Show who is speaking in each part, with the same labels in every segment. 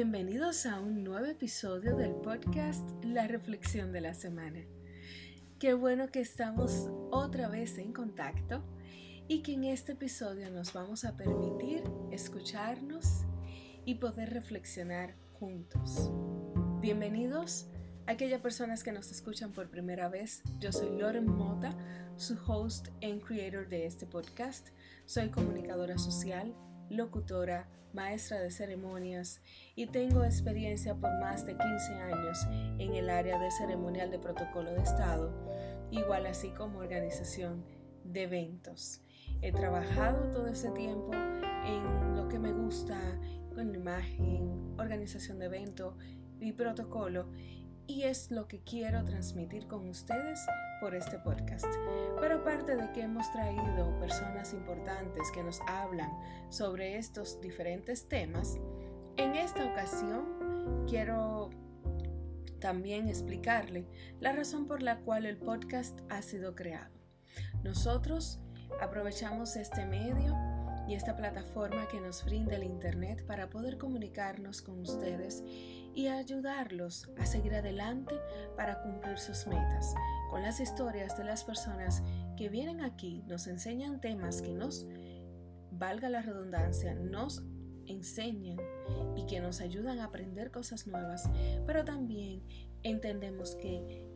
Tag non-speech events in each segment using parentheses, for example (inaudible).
Speaker 1: Bienvenidos a un nuevo episodio del podcast La Reflexión de la Semana. Qué bueno que estamos otra vez en contacto y que en este episodio nos vamos a permitir escucharnos y poder reflexionar juntos. Bienvenidos a aquellas personas que nos escuchan por primera vez. Yo soy Loren Mota, su host and creator de este podcast. Soy comunicadora social, locutora, maestra de ceremonias y tengo experiencia por más de 15 años en el área de ceremonial de protocolo de Estado, igual así como organización de eventos. He trabajado todo ese tiempo en lo que me gusta, con imagen, organización de evento y protocolo y es lo que quiero transmitir con ustedes por este podcast. Pero aparte de que hemos traído personas importantes que nos hablan sobre estos diferentes temas, en esta ocasión quiero también explicarle la razón por la cual el podcast ha sido creado. Nosotros aprovechamos este medio y esta plataforma que nos brinda el Internet para poder comunicarnos con ustedes y ayudarlos a seguir adelante para cumplir sus metas. Con las historias de las personas que vienen aquí, nos enseñan temas que nos, valga la redundancia, nos enseñan y que nos ayudan a aprender cosas nuevas, pero también entendemos que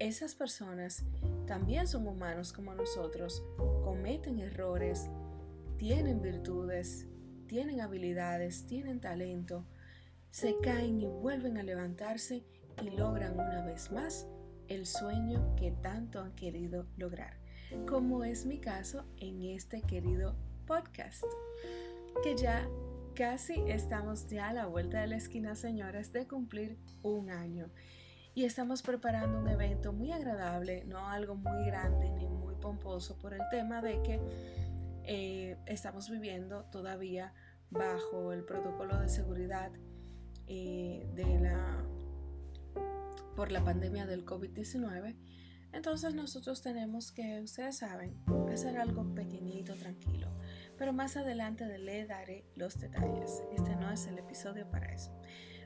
Speaker 1: esas personas también son humanos como nosotros, cometen errores, tienen virtudes, tienen habilidades, tienen talento, se caen y vuelven a levantarse y logran una vez más el sueño que tanto han querido lograr, como es mi caso en este querido podcast, que ya casi estamos ya a la vuelta de la esquina, señoras, de cumplir un año. Y estamos preparando un evento muy agradable, no algo muy grande ni muy pomposo por el tema de que eh, estamos viviendo todavía bajo el protocolo de seguridad eh, de la, por la pandemia del COVID-19. Entonces nosotros tenemos que, ustedes saben, hacer algo pequeñito, tranquilo. Pero más adelante le daré los detalles. Este no es el episodio para eso.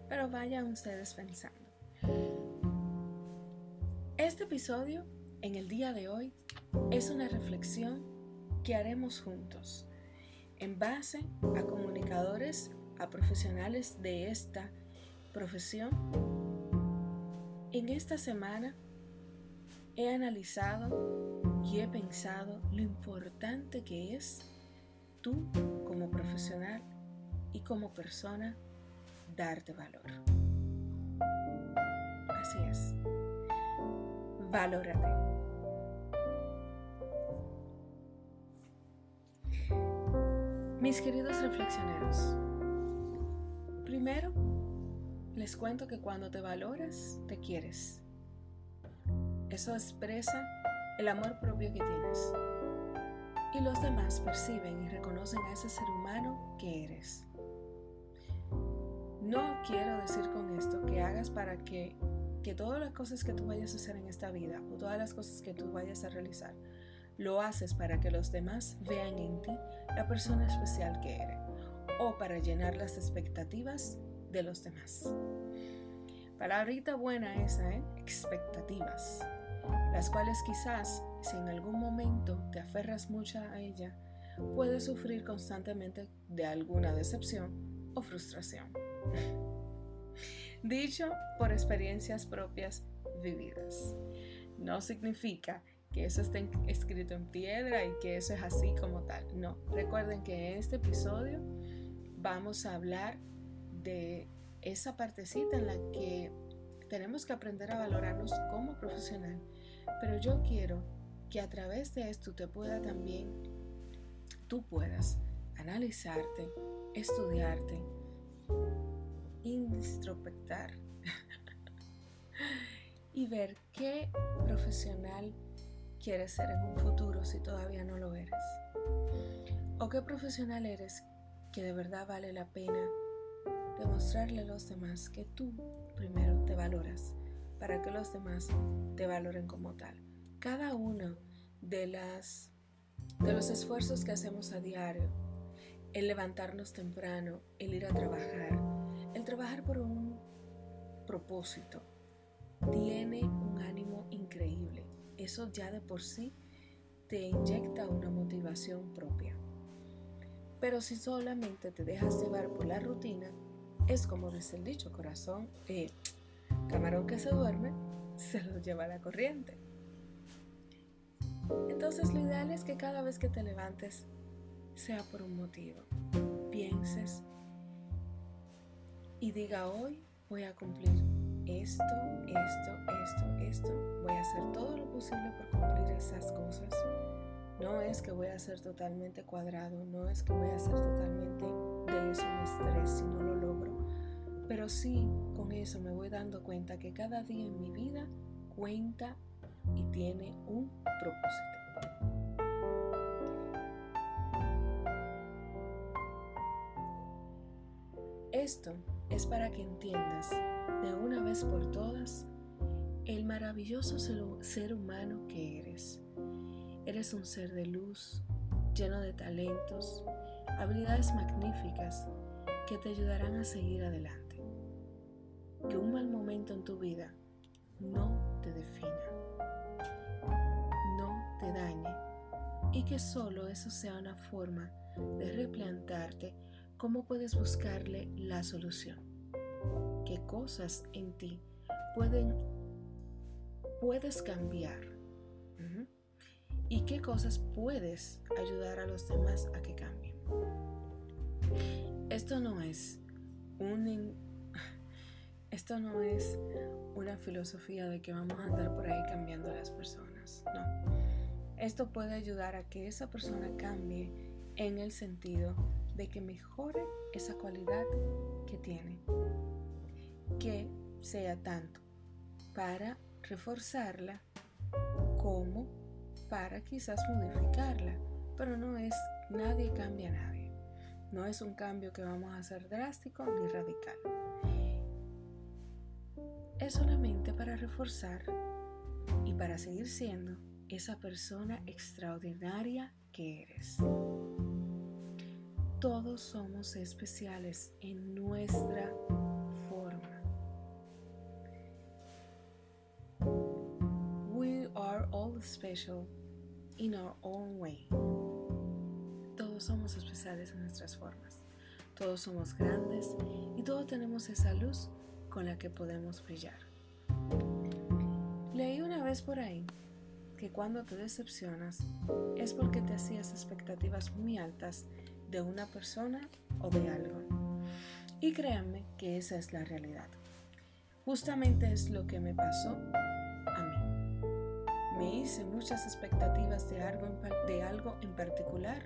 Speaker 1: Pero vayan ustedes pensando. Este episodio, en el día de hoy, es una reflexión que haremos juntos en base a comunicadores, a profesionales de esta profesión. En esta semana he analizado y he pensado lo importante que es tú como profesional y como persona darte valor. Así es. Valórate. Mis queridos reflexioneros, primero les cuento que cuando te valoras, te quieres. Eso expresa el amor propio que tienes. Y los demás perciben y reconocen a ese ser humano que eres. No quiero decir con esto que hagas para que, que todas las cosas que tú vayas a hacer en esta vida o todas las cosas que tú vayas a realizar lo haces para que los demás vean en ti la persona especial que eres o para llenar las expectativas de los demás. Palabrita buena esa, ¿eh? Expectativas, las cuales quizás, si en algún momento te aferras mucho a ella, puedes sufrir constantemente de alguna decepción o frustración. (laughs) Dicho por experiencias propias vividas. No significa que eso esté escrito en piedra y que eso es así como tal. No, recuerden que en este episodio vamos a hablar de esa partecita en la que tenemos que aprender a valorarnos como profesional. Pero yo quiero que a través de esto te pueda también, tú puedas analizarte, estudiarte, introspectar (laughs) y ver qué profesional quieres ser en un futuro si todavía no lo eres? ¿O qué profesional eres que de verdad vale la pena demostrarle a los demás que tú primero te valoras para que los demás te valoren como tal? Cada uno de las de los esfuerzos que hacemos a diario, el levantarnos temprano, el ir a trabajar, El trabajar por un propósito tiene un ánimo increíble. Eso ya de por sí te inyecta una motivación. Pero si solamente te dejas llevar por la rutina, es como dice el dicho, corazón, eh, camarón que se duerme, (laughs) se lo lleva la corriente. Entonces lo ideal es que cada vez que te levantes sea por un motivo. Pienses y diga hoy voy a cumplir esto, esto, esto, esto. Voy a hacer todo lo posible por cumplir esas cosas. No es que voy a ser totalmente cuadrado, no es que voy a ser totalmente de eso un estrés si no lo logro. Pero sí, con eso me voy dando cuenta que cada día en mi vida cuenta y tiene un propósito. Esto es para que entiendas de una vez por todas el maravilloso ser humano que eres. Eres un ser de luz, lleno de talentos, habilidades magníficas que te ayudarán a seguir adelante. Que un mal momento en tu vida no te defina, no te dañe y que solo eso sea una forma de replantearte cómo puedes buscarle la solución. Qué cosas en ti pueden puedes cambiar y qué cosas puedes ayudar a los demás a que cambien. Esto no es un esto no es una filosofía de que vamos a andar por ahí cambiando a las personas, no. Esto puede ayudar a que esa persona cambie en el sentido de que mejore esa cualidad que tiene, que sea tanto para reforzarla como para quizás modificarla, pero no es nadie cambia a nadie. No es un cambio que vamos a hacer drástico ni radical. Es solamente para reforzar y para seguir siendo esa persona extraordinaria que eres. Todos somos especiales en nuestra special in our own way. Todos somos especiales en nuestras formas. Todos somos grandes y todos tenemos esa luz con la que podemos brillar. Leí una vez por ahí que cuando te decepcionas es porque te hacías expectativas muy altas de una persona o de algo. Y créanme que esa es la realidad. Justamente es lo que me pasó. Me hice muchas expectativas de algo de algo en particular.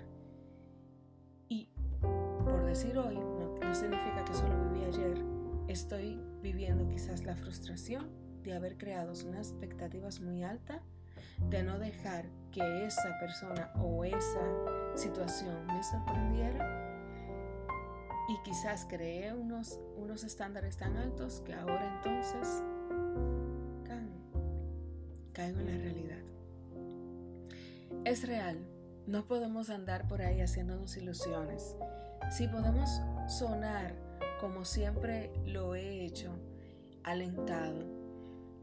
Speaker 1: Y por decir hoy, no, no significa que solo viví ayer, estoy viviendo quizás la frustración de haber creado unas expectativas muy altas, de no dejar que esa persona o esa situación me sorprendiera. Y quizás creé unos, unos estándares tan altos que ahora entonces caigo en la realidad. Es real, no podemos andar por ahí haciéndonos ilusiones. Si podemos sonar como siempre lo he hecho, alentado,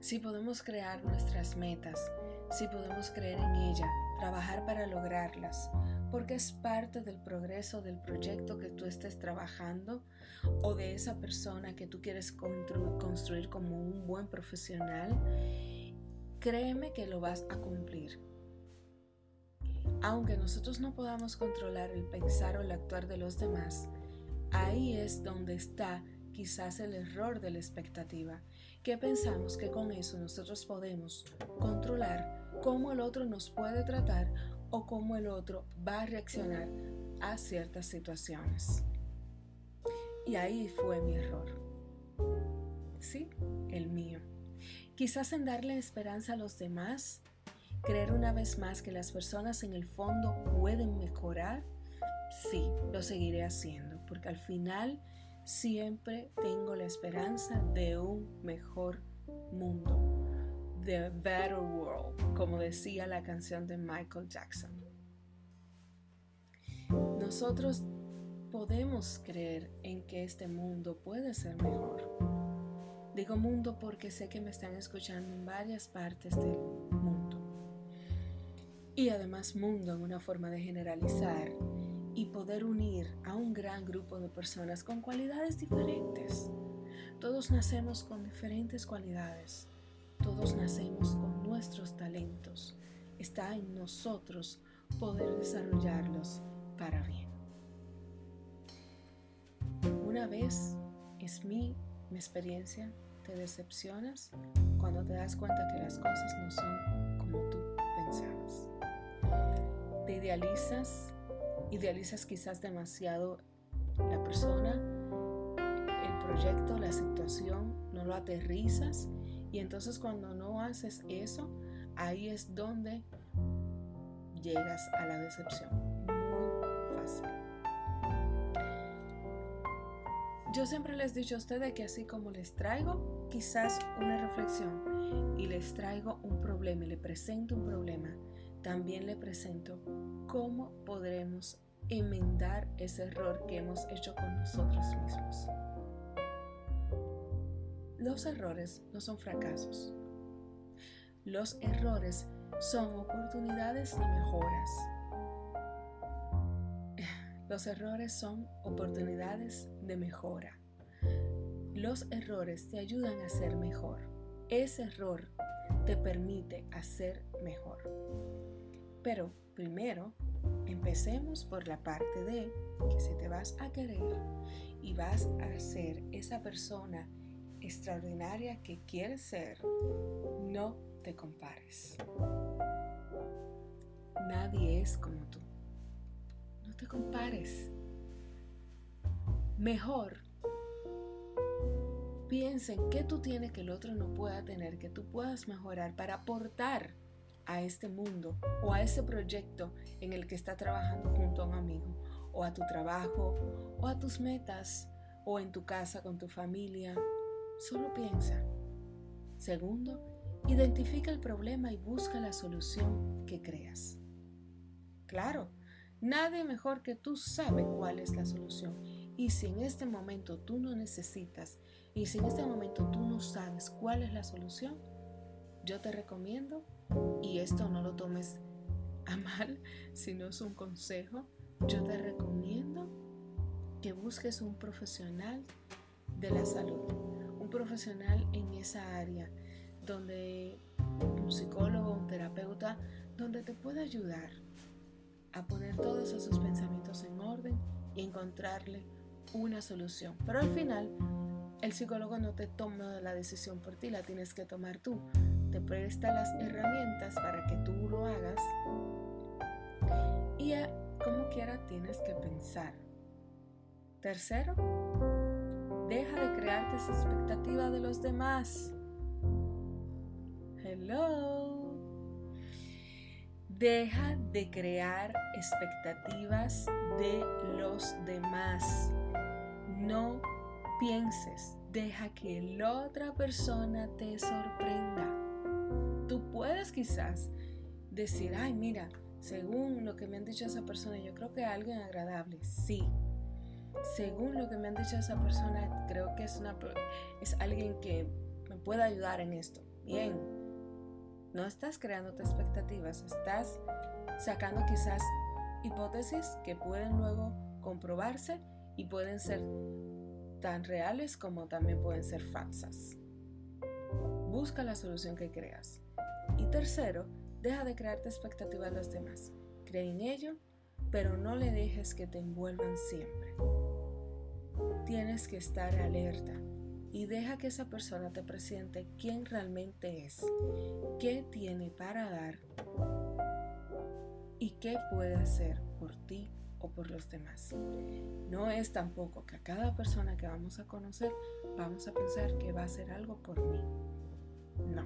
Speaker 1: si podemos crear nuestras metas, si podemos creer en ella, trabajar para lograrlas, porque es parte del progreso del proyecto que tú estés trabajando o de esa persona que tú quieres construir como un buen profesional, créeme que lo vas a cumplir. Aunque nosotros no podamos controlar el pensar o el actuar de los demás, ahí es donde está quizás el error de la expectativa, que pensamos que con eso nosotros podemos controlar cómo el otro nos puede tratar o cómo el otro va a reaccionar a ciertas situaciones. Y ahí fue mi error. Sí. Quizás en darle esperanza a los demás, creer una vez más que las personas en el fondo pueden mejorar, sí, lo seguiré haciendo, porque al final siempre tengo la esperanza de un mejor mundo The Better World, como decía la canción de Michael Jackson. Nosotros podemos creer en que este mundo puede ser mejor. Digo mundo porque sé que me están escuchando en varias partes del mundo. Y además mundo en una forma de generalizar y poder unir a un gran grupo de personas con cualidades diferentes. Todos nacemos con diferentes cualidades. Todos nacemos con nuestros talentos. Está en nosotros poder desarrollarlos para bien. Una vez es mi, mi experiencia, te decepcionas cuando te das cuenta que las cosas no son como tú pensabas. Te idealizas, idealizas quizás demasiado la persona, el proyecto, la situación, no lo aterrizas y entonces cuando no haces eso, ahí es donde llegas a la decepción. Muy fácil. Yo siempre les he dicho a ustedes que así como les traigo quizás una reflexión y les traigo un problema y le presento un problema, también le presento cómo podremos enmendar ese error que hemos hecho con nosotros mismos. Los errores no son fracasos. Los errores son oportunidades de mejoras. Los errores son oportunidades de mejora. Los errores te ayudan a ser mejor. Ese error te permite hacer mejor. Pero primero, empecemos por la parte de que si te vas a querer y vas a ser esa persona extraordinaria que quieres ser, no te compares. Nadie es como tú. No te compares. Mejor piensa en qué tú tienes que el otro no pueda tener, que tú puedas mejorar para aportar a este mundo o a ese proyecto en el que está trabajando junto a un amigo o a tu trabajo o a tus metas o en tu casa con tu familia. Solo piensa. Segundo, identifica el problema y busca la solución que creas. Claro, nadie mejor que tú sabe cuál es la solución. Y si en este momento tú no necesitas y si en este momento tú no sabes cuál es la solución, yo te recomiendo, y esto no lo tomes a mal, si no es un consejo, yo te recomiendo que busques un profesional de la salud, un profesional en esa área, donde un psicólogo, un terapeuta, donde te pueda ayudar a poner todos esos pensamientos en orden y encontrarle una solución. Pero al final, el psicólogo no te toma la decisión por ti, la tienes que tomar tú. Te presta las herramientas para que tú lo hagas y como quiera tienes que pensar. Tercero, deja de crearte esa expectativa de los demás. Hello. Deja de crear expectativas de los demás. No pienses, deja que la otra persona te sorprenda. Tú puedes quizás decir, ay, mira, según lo que me han dicho esa persona, yo creo que es alguien agradable. Sí. Según lo que me han dicho esa persona, creo que es, es alguien que me puede ayudar en esto. Bien. No estás creándote expectativas, estás sacando quizás hipótesis que pueden luego comprobarse y pueden ser tan reales como también pueden ser falsas. Busca la solución que creas. Y tercero, deja de crearte expectativas a los demás. Cree en ello, pero no le dejes que te envuelvan siempre. Tienes que estar alerta y deja que esa persona te presente quién realmente es, qué tiene para dar y qué puede hacer por ti o por los demás. No es tampoco que a cada persona que vamos a conocer vamos a pensar que va a hacer algo por mí. No.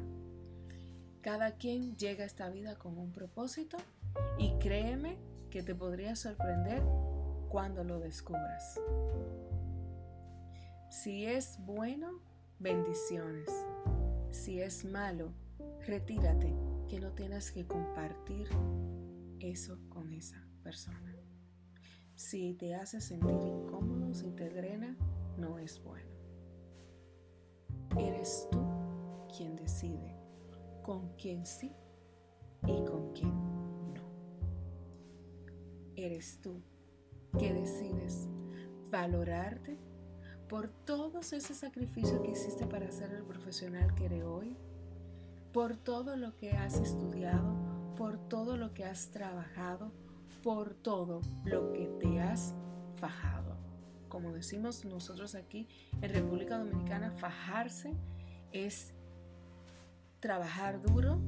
Speaker 1: Cada quien llega a esta vida con un propósito y créeme que te podría sorprender cuando lo descubras. Si es bueno, bendiciones. Si es malo, retírate, que no tienes que compartir eso con esa persona. Si te hace sentir incómodo, si te drena, no es bueno. Eres tú quien decide con quién sí y con quién no. Eres tú que decides valorarte por todos ese sacrificio que hiciste para ser el profesional que eres hoy, por todo lo que has estudiado, por todo lo que has trabajado, por todo lo que te has fajado. Como decimos nosotros aquí en República Dominicana, fajarse es trabajar duro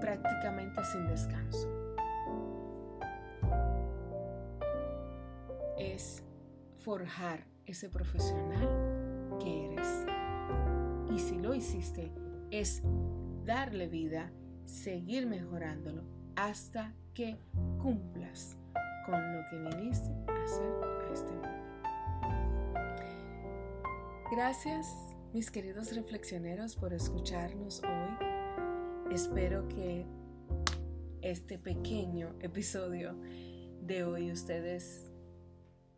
Speaker 1: prácticamente sin descanso. Es forjar ese profesional que eres. Y si lo hiciste, es darle vida, seguir mejorándolo hasta que cumplas con lo que viniste a hacer a este mundo. Gracias, mis queridos reflexioneros, por escucharnos hoy. Espero que este pequeño episodio de hoy ustedes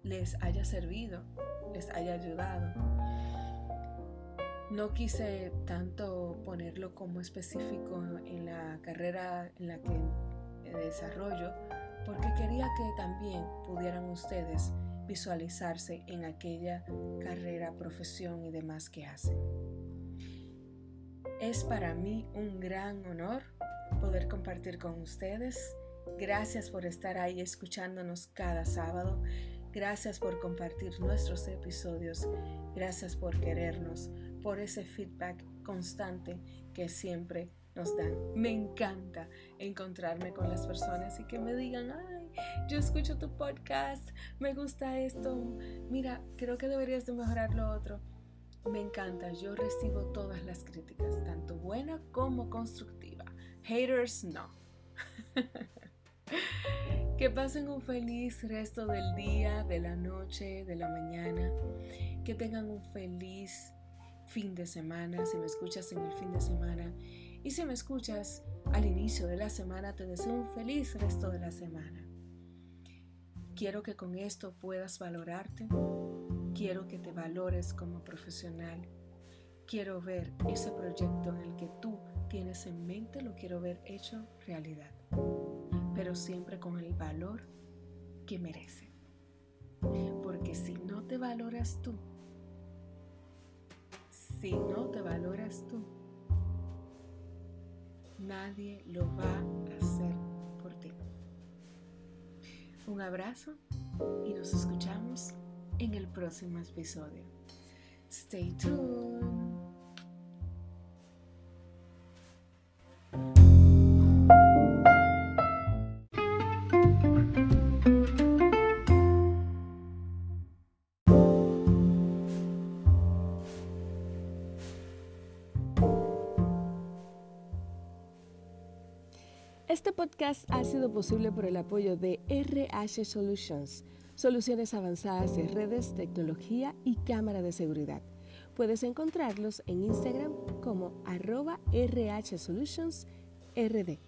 Speaker 1: les haya servido, les haya ayudado. No quise tanto ponerlo como específico en la carrera en la que desarrollo, porque quería que también pudieran ustedes visualizarse en aquella carrera, profesión y demás que hacen. Es para mí un gran honor poder compartir con ustedes. Gracias por estar ahí escuchándonos cada sábado. Gracias por compartir nuestros episodios. Gracias por querernos, por ese feedback constante que siempre nos dan. Me encanta encontrarme con las personas y que me digan, ay, yo escucho tu podcast, me gusta esto, mira, creo que deberías de mejorar lo otro. Me encanta, yo recibo todas las críticas, tanto buena como constructiva. Haters, no. (laughs) que pasen un feliz resto del día, de la noche, de la mañana. Que tengan un feliz fin de semana, si me escuchas en el fin de semana. Y si me escuchas al inicio de la semana, te deseo un feliz resto de la semana. Quiero que con esto puedas valorarte. Quiero que te valores como profesional. Quiero ver ese proyecto en el que tú tienes en mente, lo quiero ver hecho realidad. Pero siempre con el valor que merece. Porque si no te valoras tú, si no te valoras tú, nadie lo va a hacer por ti. Un abrazo y nos escuchamos en el próximo episodio. Stay tuned. Este podcast ha sido posible por el apoyo de RH Solutions, soluciones avanzadas de redes, tecnología y cámara de seguridad. Puedes encontrarlos en Instagram como arroba RH Solutions RD.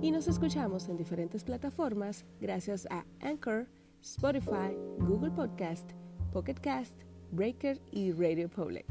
Speaker 1: Y nos escuchamos en diferentes plataformas gracias a Anchor, Spotify, Google Podcast, Pocket Cast, Breaker y Radio Public.